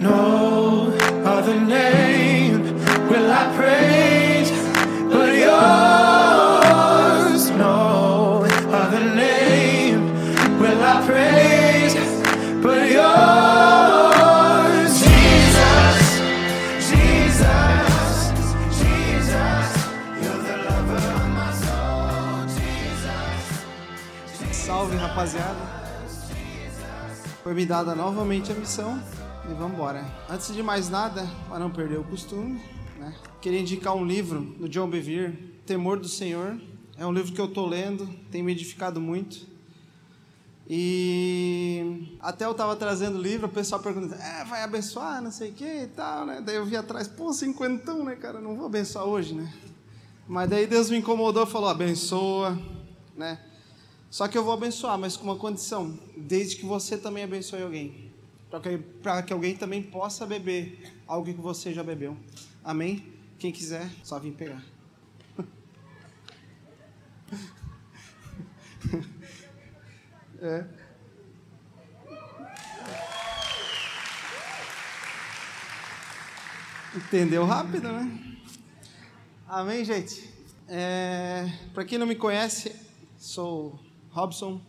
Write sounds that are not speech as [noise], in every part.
No other name will I praise but yours. No other name will I praise but yours. Jesus, Jesus, Jesus, you're the lover of my soul. Jesus. Salve rapaziada. Foi me dada novamente a missão e vamos embora. Antes de mais nada, para não perder o costume, né? Queria indicar um livro do John Bevere, Temor do Senhor. É um livro que eu estou lendo, tem me edificado muito. E até eu estava trazendo o livro, o pessoal perguntando, é, vai abençoar, não sei o que e tal, né? Daí eu vi atrás, pô, cinquentão, né, cara? Não vou abençoar hoje, né? Mas daí Deus me incomodou e falou, abençoa, né? Só que eu vou abençoar, mas com uma condição: desde que você também abençoe alguém. Para que, alguém também possa beber algo que você já bebeu. Amém? Quem quiser, só vir pegar. [laughs] É. Entendeu rápido, né? Amém, gente? É, Para quem não me conhece, sou Robson,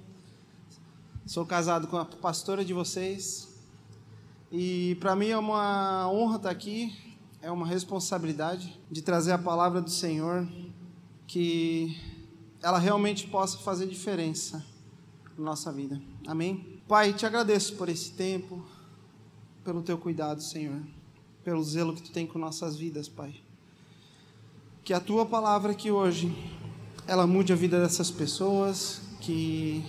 sou casado com a pastora de vocês e para mim é uma honra estar aqui, é uma responsabilidade de trazer a palavra do Senhor que ela realmente possa fazer diferença na nossa vida. Amém? Pai, te agradeço por esse tempo, pelo teu cuidado, Senhor, pelo zelo que tu tem com nossas vidas, Pai. Que a tua palavra aqui hoje ela mude a vida dessas pessoas, que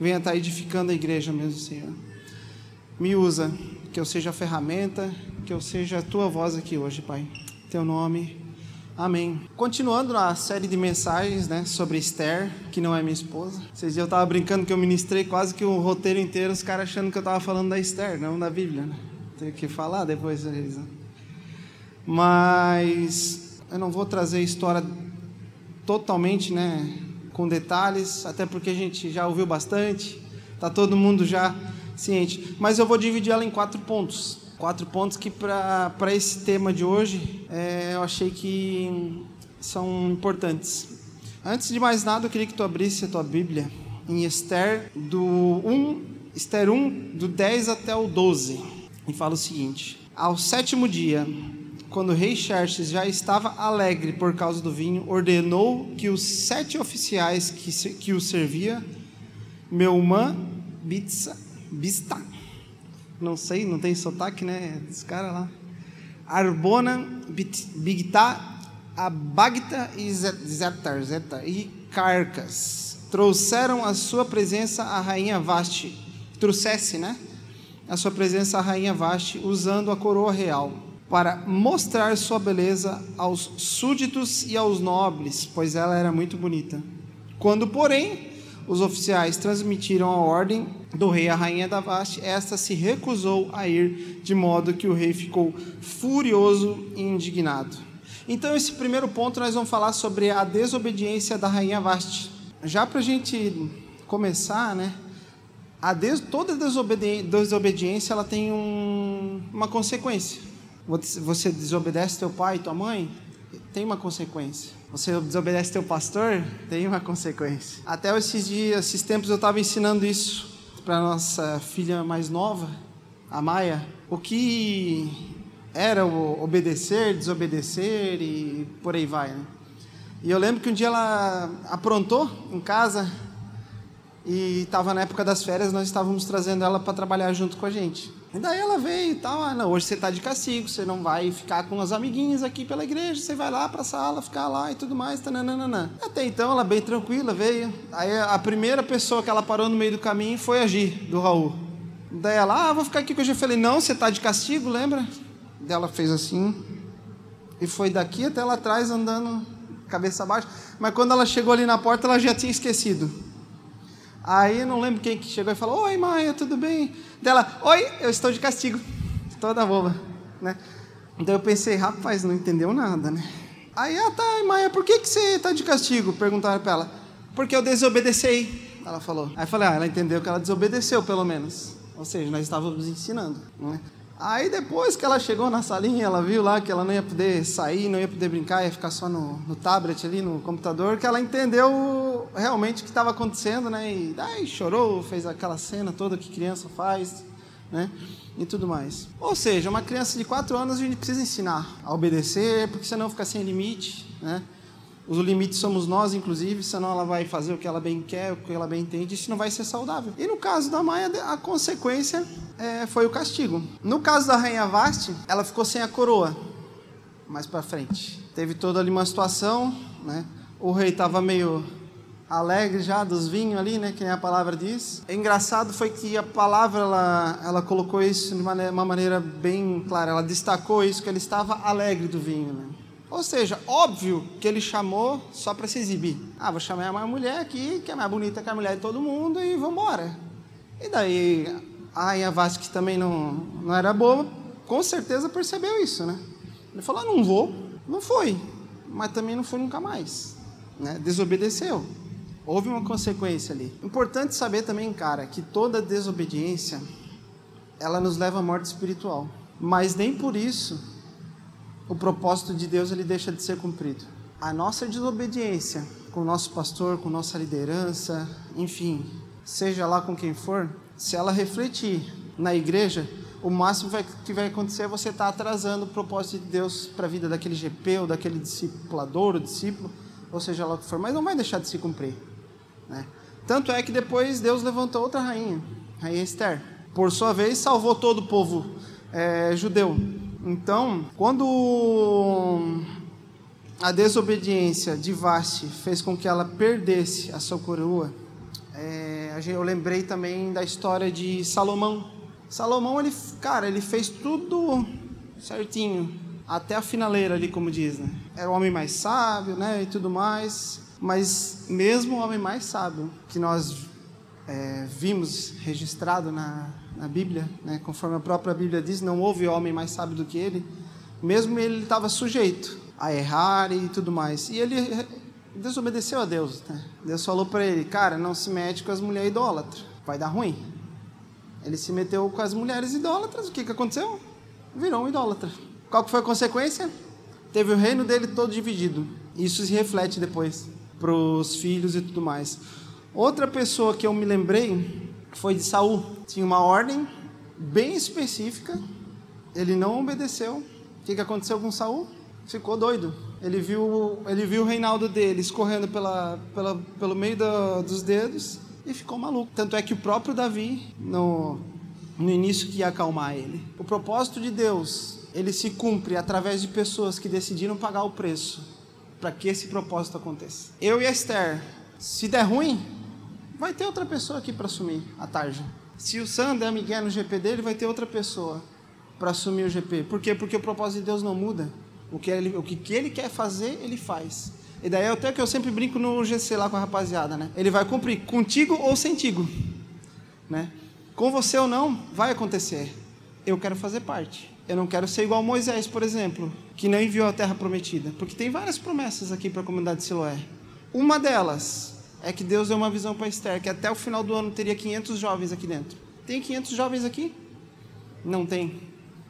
venha estar edificando a igreja mesmo, Senhor. Me usa, que eu seja a ferramenta, que eu seja a tua voz aqui hoje, Pai. Teu nome. Amém. Continuando na série de mensagens, né, sobre Esther, que não é minha esposa. Vocês eu estava brincando que eu ministrei quase que o roteiro inteiro, os caras achando que eu estava falando da Esther, não da Bíblia, né? Que falar depois, né? Mas eu não vou trazer história totalmente, né, com detalhes, até porque a gente já ouviu bastante, tá todo mundo já ciente. Mas eu vou dividir ela em quatro pontos, quatro pontos que para esse tema de hoje é, eu achei que são importantes. Antes de mais nada, eu queria que tu abrisse a tua Bíblia em Esther do 1, Esther 1 do 10 até o 12 e fala o seguinte: Ao sétimo dia quando o rei Xerxes já estava alegre por causa do vinho, ordenou que os sete oficiais que, que o servia, Meumã, Bitsa, Bista, não sei, não tem sotaque, né? Esse cara lá. Arbona, Bigta, Abagta e Zetar, Zetar, e Carcas. Trouxeram a sua presença a rainha Vasti. Trouxesse, né? A sua presença a rainha Vasti, usando a coroa real para mostrar sua beleza aos súditos e aos nobres, pois ela era muito bonita. Quando, porém, os oficiais transmitiram a ordem do rei à rainha da Vaste, esta se recusou a ir, de modo que o rei ficou furioso e indignado. Então, esse primeiro ponto nós vamos falar sobre a desobediência da rainha Vaste. Já para a gente começar, né? A des... Toda desobediência ela tem um... uma consequência. Você desobedece teu pai e tua mãe, tem uma consequência. Você desobedece teu pastor, tem uma consequência. Até esses dias, esses tempos eu estava ensinando isso para nossa filha mais nova, a Maia, o que era o obedecer, desobedecer e por aí vai. Né? E eu lembro que um dia ela aprontou em casa e estava na época das férias, nós estávamos trazendo ela para trabalhar junto com a gente. E daí ela veio e tal, ah, não, hoje você está de castigo, você não vai ficar com as amiguinhas aqui pela igreja, você vai lá para sala, ficar lá e tudo mais, tananana. Até então ela bem tranquila, veio. Aí a primeira pessoa que ela parou no meio do caminho foi a Gi, do Raul. Daí ela, ah, vou ficar aqui Gi. Eu falei, não, você está de castigo, lembra? Daí ela fez assim, e foi daqui até lá atrás andando cabeça abaixo. Mas quando ela chegou ali na porta, ela já tinha esquecido. Aí não lembro quem que chegou e falou: Oi, Maia, tudo bem? Dela, oi, eu estou de castigo. [laughs] Toda boba, né? Então eu pensei, rapaz, não entendeu nada, né? Aí, ah, tá, Maia, por que, que você está de castigo? Perguntaram para ela. Porque eu desobedecei, ela falou. Aí eu falei, ah, ela entendeu que ela desobedeceu, pelo menos. Ou seja, nós estávamos ensinando, não é? Aí depois que ela chegou na salinha, ela viu lá que ela não ia poder sair, não ia poder brincar, ia ficar só no, no tablet ali, no computador, que ela entendeu realmente o que estava acontecendo, né? E daí chorou, fez aquela cena toda que criança faz, né? E tudo mais. Ou seja, uma criança de 4 anos a gente precisa ensinar a obedecer, porque senão fica sem limite, né? Os limites somos nós, inclusive, senão ela vai fazer o que ela bem quer, o que ela bem entende, isso não vai ser saudável. E no caso da Maia, a consequência é, foi o castigo. No caso da Rainha Vaste, ela ficou sem a coroa, mais para frente. Teve toda ali uma situação, né? O rei estava meio alegre já dos vinhos ali, né? Que nem a palavra diz. É engraçado foi que a palavra ela, ela colocou isso de uma, maneira bem clara. Ela destacou isso que ele estava alegre do vinho, né? Ou seja, óbvio que ele chamou só para se exibir. Ah, vou chamar uma mulher aqui, que é mais bonita que a mulher de todo mundo, e vamos embora. E daí, a Rainha Vasco, que também não, não era boa, com certeza percebeu isso, né? Ele falou, ah, não vou. Não foi. Mas também não foi nunca mais. Né? Desobedeceu. Houve uma consequência ali. Importante saber também, cara, que toda desobediência, ela nos leva à morte espiritual. Mas nem por isso o propósito de Deus ele deixa de ser cumprido. A nossa desobediência com o nosso pastor, com nossa liderança, enfim, seja lá com quem for, se ela refletir na igreja, o máximo que vai acontecer é você estar tá atrasando o propósito de Deus para a vida daquele GP ou daquele discipulador ou discípulo, ou seja lá o que for, mas não vai deixar de se cumprir. Né? Tanto é que depois Deus levantou outra rainha, rainha Esther. Por sua vez, salvou todo o povo é, judeu então, quando a desobediência de Vaste fez com que ela perdesse a sua coroa, é, eu lembrei também da história de Salomão. Salomão, ele, cara, ele fez tudo certinho, até a finaleira ali, como diz, né? Era o homem mais sábio, né, e tudo mais. Mas mesmo o homem mais sábio que nós é, vimos registrado na, na Bíblia, né? conforme a própria Bíblia diz, não houve homem mais sábio do que ele. Mesmo ele estava sujeito a errar e tudo mais. E ele desobedeceu a Deus. Né? Deus falou para ele: Cara, não se mete com as mulheres idólatras, vai dar ruim. Ele se meteu com as mulheres idólatras, o que, que aconteceu? Virou um idólatra. Qual que foi a consequência? Teve o reino dele todo dividido. Isso se reflete depois para os filhos e tudo mais. Outra pessoa que eu me lembrei foi de Saul. Tinha uma ordem bem específica. Ele não obedeceu. O que, que aconteceu com Saul? Ficou doido. Ele viu, ele viu o reinaldo dele escorrendo pela, pela, pelo meio do, dos dedos e ficou maluco. Tanto é que o próprio Davi, no, no início, que ia acalmar ele. O propósito de Deus, ele se cumpre através de pessoas que decidiram pagar o preço para que esse propósito aconteça. Eu e a Esther, se der ruim, vai ter outra pessoa aqui para assumir a tarja. Se o Sander é Miguel no GP dele, vai ter outra pessoa para assumir o GP. Por quê? Porque o propósito de Deus não muda. O que ele, o que ele quer fazer, ele faz. E daí até que eu sempre brinco no GC lá com a rapaziada, né? Ele vai cumprir contigo ou sentigo, né? Com você ou não, vai acontecer. Eu quero fazer parte. Eu não quero ser igual Moisés, por exemplo, que não enviou a terra prometida, porque tem várias promessas aqui para a comunidade de Siloé. Uma delas é que Deus deu uma visão para Esther, que até o final do ano teria 500 jovens aqui dentro. Tem 500 jovens aqui? Não tem.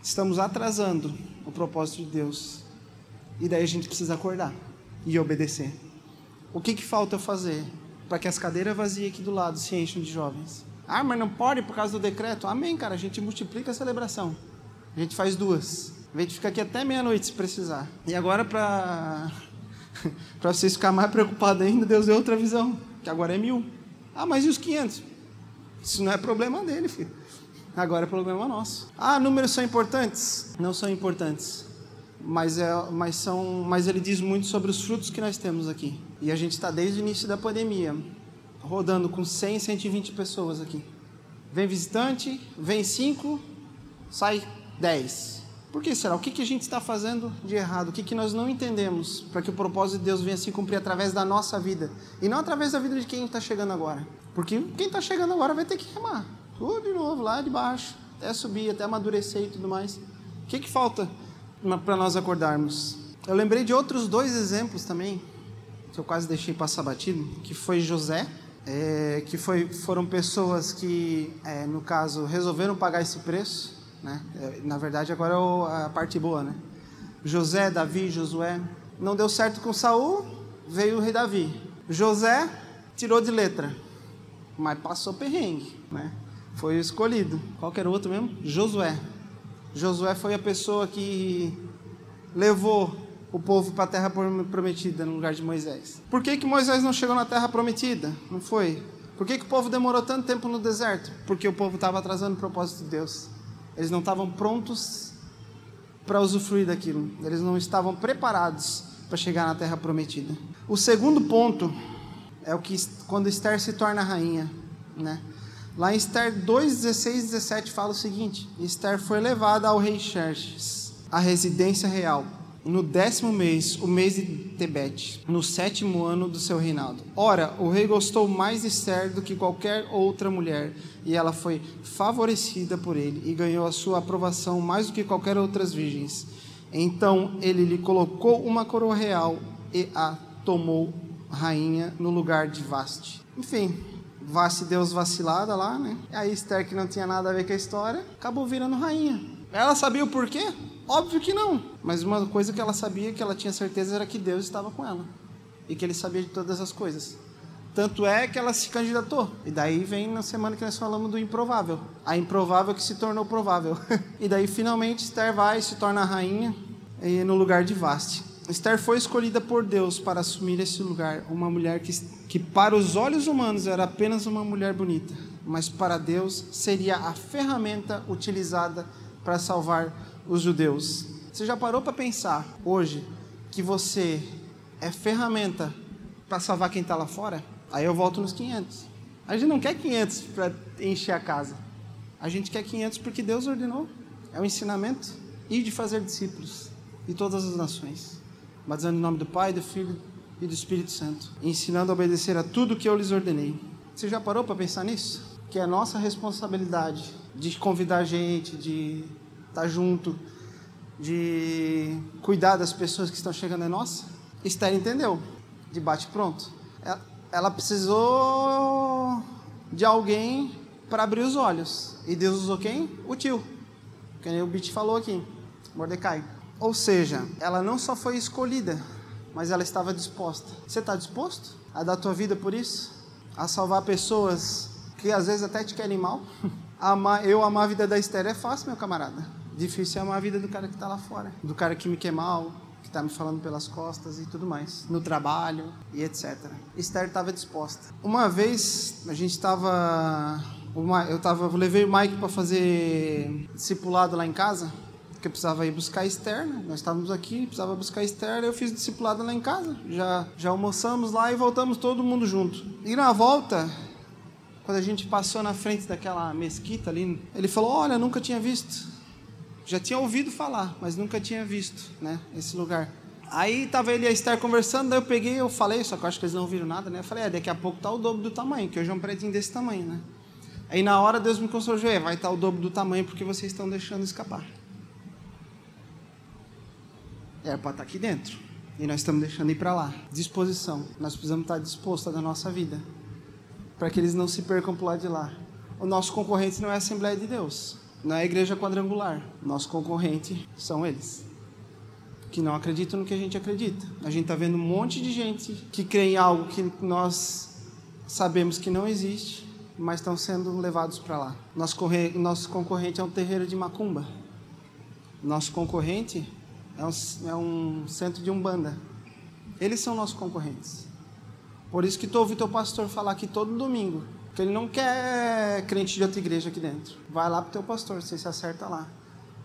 Estamos atrasando o propósito de Deus. E daí a gente precisa acordar e obedecer. O que, que falta fazer para que as cadeiras vazias aqui do lado se enchem de jovens? Ah, mas não pode por causa do decreto? Amém, cara. A gente multiplica a celebração. A gente faz duas. A gente fica aqui até meia-noite se precisar. E agora, para [laughs] para vocês ficarem mais preocupados ainda, Deus deu outra visão, que agora é mil. Ah, mas e os 500? Isso não é problema dele, filho. Agora é problema nosso. Ah, números são importantes? Não são importantes. Mas, é, mas, são, mas ele diz muito sobre os frutos que nós temos aqui. E a gente está desde o início da pandemia, rodando com 100, 120 pessoas aqui. Vem visitante, vem 5, sai 10. Por que será? O que, que a gente está fazendo de errado? O que, que nós não entendemos para que o propósito de Deus venha se cumprir através da nossa vida e não através da vida de quem está chegando agora? Porque quem está chegando agora vai ter que remar tudo de novo lá de baixo, até subir, até amadurecer e tudo mais. O que, que falta para nós acordarmos? Eu lembrei de outros dois exemplos também, que eu quase deixei passar batido, que foi José, é, que foi, foram pessoas que, é, no caso, resolveram pagar esse preço né? É, Na verdade, agora é a parte boa, né? José, Davi, Josué. Não deu certo com Saul, veio o rei Davi. José tirou de letra, mas passou perrengue, né? Foi escolhido. Qual que era o outro mesmo? Josué. Josué foi a pessoa que levou o povo para a terra prometida no lugar de Moisés. Por que, que Moisés não chegou na terra prometida? Não foi? Por que, que o povo demorou tanto tempo no deserto? Porque o povo estava atrasando o propósito de Deus. Eles não estavam prontos para usufruir daquilo. Eles não estavam preparados para chegar na terra prometida. O segundo ponto é o que quando Esther se torna rainha, né? Lá em Esther 2, 16 e 17 fala o seguinte: Esther foi levada ao rei Xerxes, à residência real, no décimo mês, o mês de Tebete, no sétimo ano do seu reinado. Ora, o rei gostou mais de Esther do que qualquer outra mulher, e ela foi favorecida por ele e ganhou a sua aprovação mais do que qualquer outras virgens. Então ele lhe colocou uma coroa real e a tomou rainha no lugar de Vaste. Enfim, Vaste Deus vacilada lá, né? E aí Esther, que não tinha nada a ver com a história, acabou virando rainha. Ela sabia o porquê? Óbvio que não. Mas uma coisa que ela sabia, que ela tinha certeza, era que Deus estava com ela. E que ele sabia de todas as coisas. Tanto é que ela se candidatou. E daí vem na semana que nós falamos do improvável. A improvável que se tornou provável. [laughs] e daí finalmente Esther vai e se torna a rainha no lugar de Vaste. Esther foi escolhida por Deus para assumir esse lugar, uma mulher que, que para os olhos humanos era apenas uma mulher bonita, mas para Deus seria a ferramenta utilizada para salvar os judeus. Você já parou para pensar hoje que você é ferramenta para salvar quem está lá fora? Aí eu volto nos 500. A gente não quer 500 para encher a casa. A gente quer 500 porque Deus ordenou. É o ensinamento e de fazer discípulos de todas as nações batizando em nome do Pai, do Filho e do Espírito Santo, ensinando a obedecer a tudo que eu lhes ordenei. Você já parou para pensar nisso? Que é nossa responsabilidade de convidar a gente, de estar junto, de cuidar das pessoas que estão chegando é nossa? Esther entendeu, de bate pronto. Ela- Ela precisou de alguém para abrir os olhos. E Deus usou quem? O tio. Que nem o Bit falou aqui, Mordecai. Ou seja, ela não só foi escolhida, mas ela estava disposta. Você está disposto a dar tua vida por isso? A salvar pessoas que às vezes até te querem mal? [laughs] Amar, eu amar a vida da Esther é fácil, meu camarada. Difícil é amar a vida do cara que está lá fora. Do cara que me quer mal, que está me falando pelas costas e tudo mais. No trabalho e etc. Esther estava disposta. Uma vez, a gente estava... Eu tava, eu levei o Mike para fazer discipulado lá em casa porque precisava ir buscar Esther, né? nós estávamos aqui, precisava buscar Esther, eu fiz discipulado lá em casa, já, já almoçamos lá e voltamos todo mundo junto. E na volta, quando a gente passou na frente daquela mesquita ali, ele falou, olha, nunca tinha visto, já tinha ouvido falar, mas nunca tinha visto, né, esse lugar. Aí tava ele e a Esther conversando, daí eu peguei, eu falei, só que eu acho que eles não viram nada, né, eu falei, é, daqui a pouco tá o dobro do tamanho, que hoje é um predinho desse tamanho, né. Aí na hora Deus me consolou, vai estar o dobro do tamanho porque vocês estão deixando escapar. Era para estar aqui dentro. E nós estamos deixando ir para lá. Disposição. Nós precisamos estar dispostos da nossa vida. Para que eles não se percam para lado de lá. O nosso concorrente não é a Assembleia de Deus. Não é a igreja quadrangular. Nosso concorrente são eles. Que não acreditam no que a gente acredita. A gente está vendo um monte de gente que crê em algo que nós sabemos que não existe, mas estão sendo levados para lá. Nosso, nosso concorrente é um terreiro de macumba. Nosso concorrente é um, é um centro de umbanda. Eles são nossos concorrentes. Por isso que tu ouve teu pastor falar aqui todo domingo, que ele não quer crente de outra igreja aqui dentro. Vai lá pro teu pastor, você se acerta lá.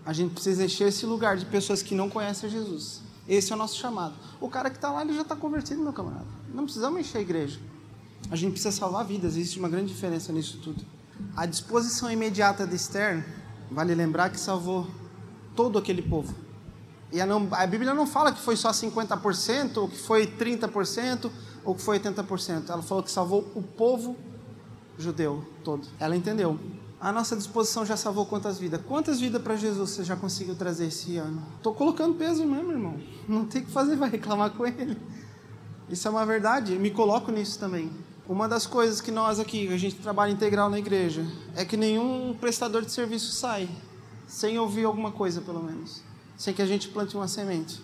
A gente precisa encher esse lugar de pessoas que não conhecem Jesus. Esse é o nosso chamado. O cara que está lá, ele já está convertido, meu camarada. Não precisamos encher a igreja. A gente precisa salvar vidas. Existe uma grande diferença nisso tudo. A disposição imediata de Esther, vale lembrar que salvou todo aquele povo. E a, não, a, Bíblia não fala que foi só 50%, ou que foi 30%, ou que foi 80%. Ela falou que salvou o povo judeu todo. Ela entendeu. A nossa disposição já salvou quantas vidas? Quantas vidas para Jesus você já conseguiu trazer esse ano? Estou colocando peso mesmo, irmão. Não tem o que fazer, [laughs] vai reclamar com ele. Isso é uma verdade. Me coloco nisso também. Uma das coisas que nós aqui, a gente trabalha integral na igreja, é que nenhum prestador de serviço sai sem ouvir alguma coisa, pelo menos. Sem que a gente plante uma semente.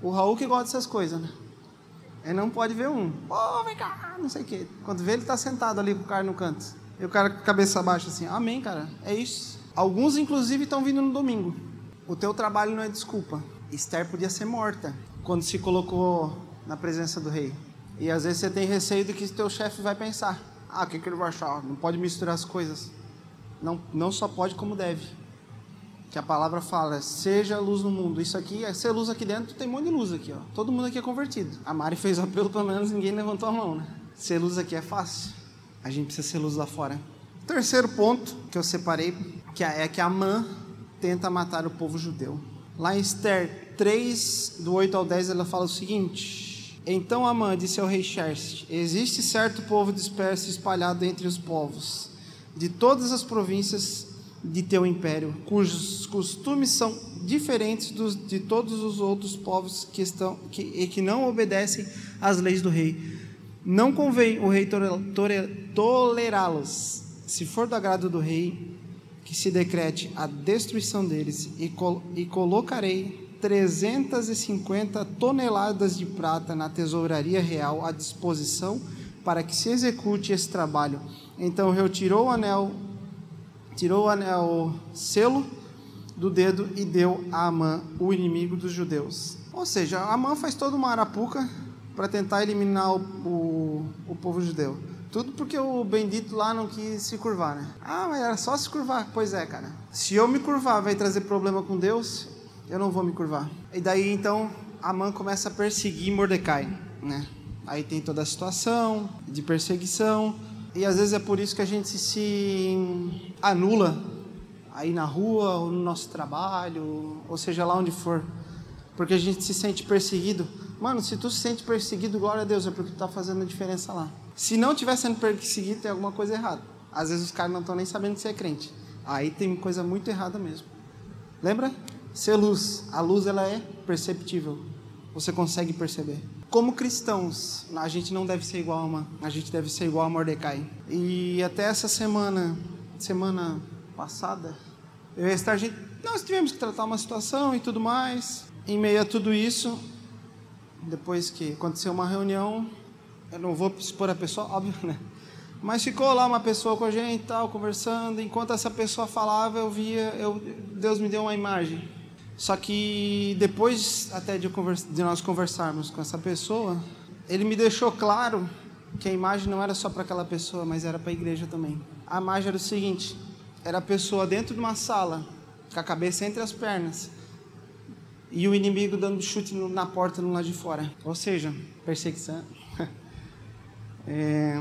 O Raul que gosta dessas coisas, né? Ele não pode ver um. Ô, oh, vem cá, não sei o quê. Quando vê, ele tá sentado ali com o cara no canto. E o cara com a cabeça baixa assim, amém, cara, é isso. Alguns, inclusive, estão vindo no domingo. O teu trabalho não é desculpa. Esther podia ser morta quando se colocou na presença do rei. E às vezes você tem receio do que teu chefe vai pensar. Ah, o que, que ele vai achar? Não pode misturar as coisas. Não, não só pode, como deve. Que a palavra fala, seja luz no mundo. Isso aqui, é ser luz aqui dentro, tem um monte de luz aqui, ó. Todo mundo aqui é convertido. A Mari fez o [laughs] apelo, pelo menos ninguém levantou a mão, né? Ser luz aqui é fácil. A gente precisa ser luz lá fora. Terceiro ponto que eu separei, que é que Amã tenta matar o povo judeu. Lá em Esther 3, do 8 ao 10, ela fala o seguinte: Então Amã disse ao rei Xerxes: Existe certo povo disperso e espalhado entre os povos de todas as províncias de teu império, cujos costumes são diferentes dos, de todos os outros povos que estão que, e que não obedecem às leis do rei. Não convém o rei tolerá-los. Se for do agrado do rei, que se decrete a destruição deles e, col e colocarei 350 toneladas de prata na tesouraria real à disposição para que se execute esse trabalho. Então retirou o anel, tirou o anel selo do dedo e deu a Amã, o inimigo dos judeus. Ou seja, Amã faz toda uma arapuca para tentar eliminar o, o, o povo judeu. Tudo porque o bendito lá não quis se curvar, né? Ah, mas era só se curvar. Pois é, cara. Se eu me curvar vai trazer problema com Deus, eu não vou me curvar. E daí então Amã começa a perseguir Mordecai, né? Aí tem toda a situação de perseguição. E às vezes é por isso que a gente se anula aí na rua, ou no nosso trabalho, ou seja lá onde for. Porque a gente se sente perseguido. Mano, se tu se sente perseguido, glória a Deus, é porque tu tá fazendo a diferença lá. Se não estiver sendo perseguido, tem alguma coisa errada. Às vezes os caras não estão nem sabendo você é crente. Aí tem coisa muito errada mesmo. Lembra? Ser luz. A luz ela é perceptível. Você consegue perceber. Como cristãos, a gente não deve ser igual a uma, a gente deve ser igual a Mordecai. E até essa semana, semana passada, eu e a gente, nós tivemos que tratar uma situação e tudo mais. Em meio a tudo isso, depois que aconteceu uma reunião, eu não vou expor a pessoa, [laughs] óbvio, né? Mas ficou lá uma pessoa com a gente, tal, conversando. Enquanto essa pessoa falava, eu via, eu, Deus me deu uma imagem. Só que depois até de, de nós conversarmos com essa pessoa, ele me deixou claro que a imagem não era só para aquela pessoa, mas era para a igreja também. A imagem era o seguinte: era a pessoa dentro de uma sala, com a cabeça entre as pernas, e o inimigo dando chute na porta no lado de fora. Ou seja, perseguição. [laughs] É...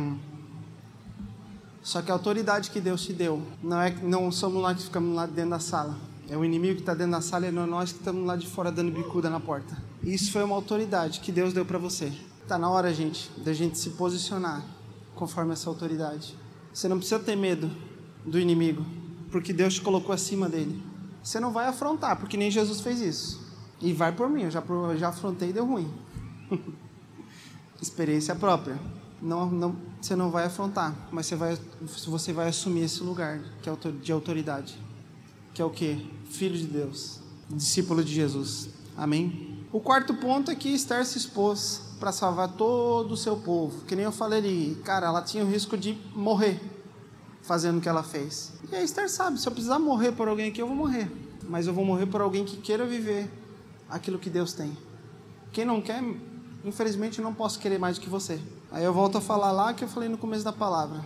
Só que a autoridade que Deus te deu não é não somos nós que ficamos lá dentro da sala. É o inimigo que está dentro da sala e não é nós que estamos lá de fora dando bicuda na porta. Isso foi uma autoridade que Deus deu para você. Está na hora, gente, da gente se posicionar conforme essa autoridade. Você não precisa ter medo do inimigo, porque Deus te colocou acima dele. Você não vai afrontar, porque nem Jesus fez isso. E vai por mim, eu já, já afrontei e deu ruim. [laughs] Experiência própria não, não, você não vai afrontar, mas você vai, você vai assumir esse lugar de autoridade, que é o que? Filho de Deus, discípulo de Jesus. Amém? O quarto ponto é que Esther se expôs para salvar todo o seu povo. Que nem eu falei ali, cara, ela tinha o risco de morrer fazendo o que ela fez. E a Esther sabe, se eu precisar morrer por alguém aqui, eu vou morrer. Mas eu vou morrer por alguém que queira viver aquilo que Deus tem. Quem não quer, infelizmente, eu não posso querer mais do que você. Aí eu volto a falar lá que eu falei no começo da palavra.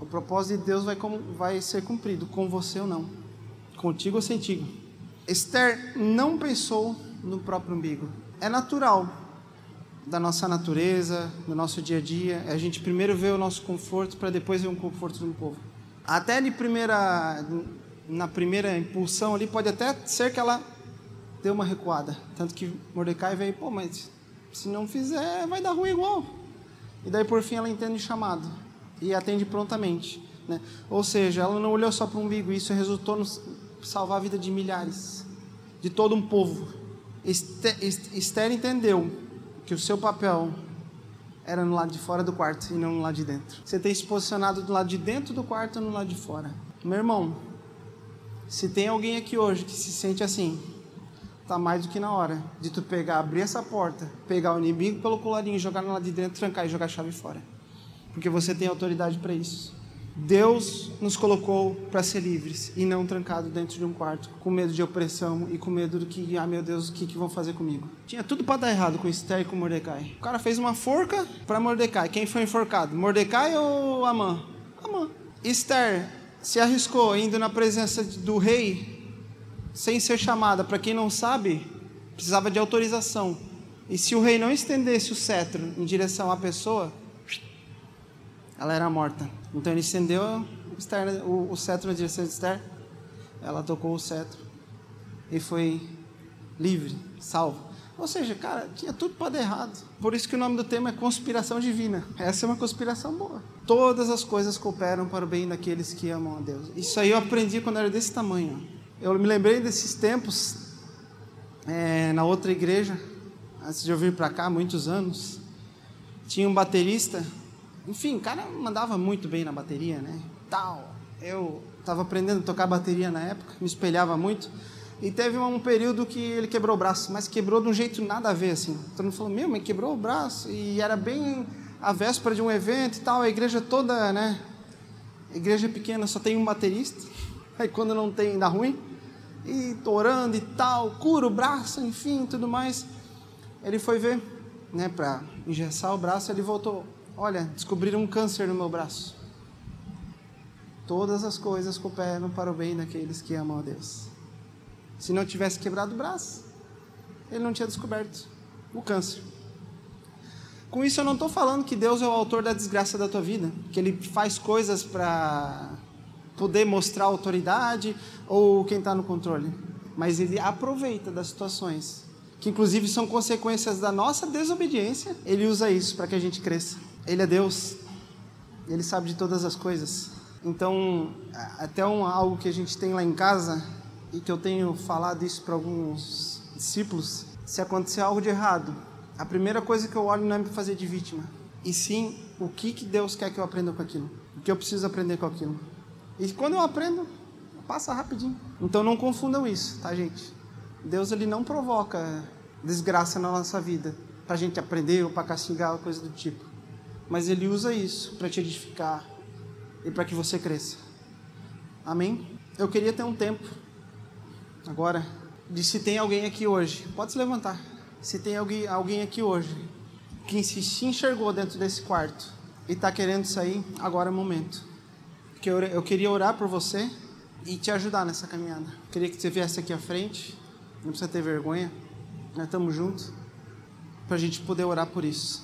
O propósito de Deus vai, vai ser cumprido, com você ou não. Contigo ou sem ti. Esther não pensou no próprio umbigo. É natural da nossa natureza, do nosso dia a dia, a gente primeiro vê o nosso conforto para depois ver o conforto do povo. Até de primeira, na primeira impulsão ali, pode até ser que ela deu uma recuada. Tanto que Mordecai veio, pô, mas se não fizer, vai dar ruim igual. E daí, por fim, ela entende o chamado e atende prontamente. Né? Ou seja, ela não olhou só para o umbigo, isso resultou no salvar a vida de milhares, de todo um povo. Esther entendeu que o seu papel era no lado de fora do quarto e não no lado de dentro. Você tem se posicionado do lado de dentro do quarto ou no lado de fora. Meu irmão, Se tem alguém aqui hoje que se sente assim, tá mais do que na hora de tu pegar, abrir essa porta, pegar o inimigo pelo colarinho, jogar lá de dentro, trancar e jogar a chave fora. Porque você tem autoridade para isso. Deus nos colocou para ser livres e não trancado dentro de um quarto, com medo de opressão e com medo do que, ah meu Deus, o que, que vão fazer comigo? Tinha tudo para dar errado com Esther e com Mordecai. O cara fez uma forca para Mordecai. Quem foi enforcado? Mordecai ou Amã? Amã. Esther se arriscou indo na presença do rei sem ser chamada. Para quem não sabe, precisava de autorização. E se o rei não estendesse o cetro em direção à pessoa, ela era morta. Então ele estendeu Esther, o, o cetro na direção de Esther, ela tocou o cetro e foi livre, salvo. Ou seja, cara, tinha tudo para dar errado. Por isso que o nome do tema é conspiração divina. Essa é uma conspiração boa. Todas as coisas cooperam para o bem daqueles que amam a Deus. Isso aí eu aprendi quando era desse tamanho. Eu me lembrei desses tempos é, na outra igreja, antes de eu vir para cá, muitos anos. Tinha um baterista enfim, o cara mandava muito bem na bateria, né? Tal. Eu estava aprendendo a tocar bateria na época, me espelhava muito. E teve um período que ele quebrou o braço, mas quebrou de um jeito nada a ver, assim. Todo mundo falou, meu, mas quebrou o braço. E era bem a véspera de um evento e tal, a igreja toda, né? Igreja pequena só tem um baterista. [laughs] Aí quando não tem, dá ruim. E tô orando e tal, cura o braço, enfim, tudo mais. Ele foi ver, né, para engessar o braço, ele voltou. Olha, descobriram um câncer no meu braço. Todas as coisas cooperam para o bem daqueles que amam a Deus. Se não tivesse quebrado o braço, ele não tinha descoberto o câncer. Com isso, eu não estou falando que Deus é o autor da desgraça da tua vida, que Ele faz coisas para poder mostrar autoridade ou quem está no controle, mas Ele aproveita das situações que, inclusive, são consequências da nossa desobediência. Ele usa isso para que a gente cresça. Ele é Deus, Ele sabe de todas as coisas. Então, até um, algo que a gente tem lá em casa e que eu tenho falado isso para alguns discípulos, se acontecer algo de errado, a primeira coisa que eu olho não é me fazer de vítima, e sim o que, que Deus quer que eu aprenda com aquilo, o que eu preciso aprender com aquilo. E quando eu aprendo, passa rapidinho. Então não confundam isso, tá, gente? Deus ele não provoca desgraça na nossa vida para a gente aprender ou para castigar coisa do tipo mas Ele usa isso para te edificar e para que você cresça. Amém? Eu queria ter um tempo, agora, de se tem alguém aqui hoje, pode se levantar. Se tem alguém, alguém aqui hoje que se, enxergou dentro desse quarto e está querendo sair, agora é o momento. Porque eu, eu queria orar por você e te ajudar nessa caminhada. Eu queria que você viesse aqui à frente, não precisa ter vergonha, nós estamos juntos, para a gente poder orar por isso.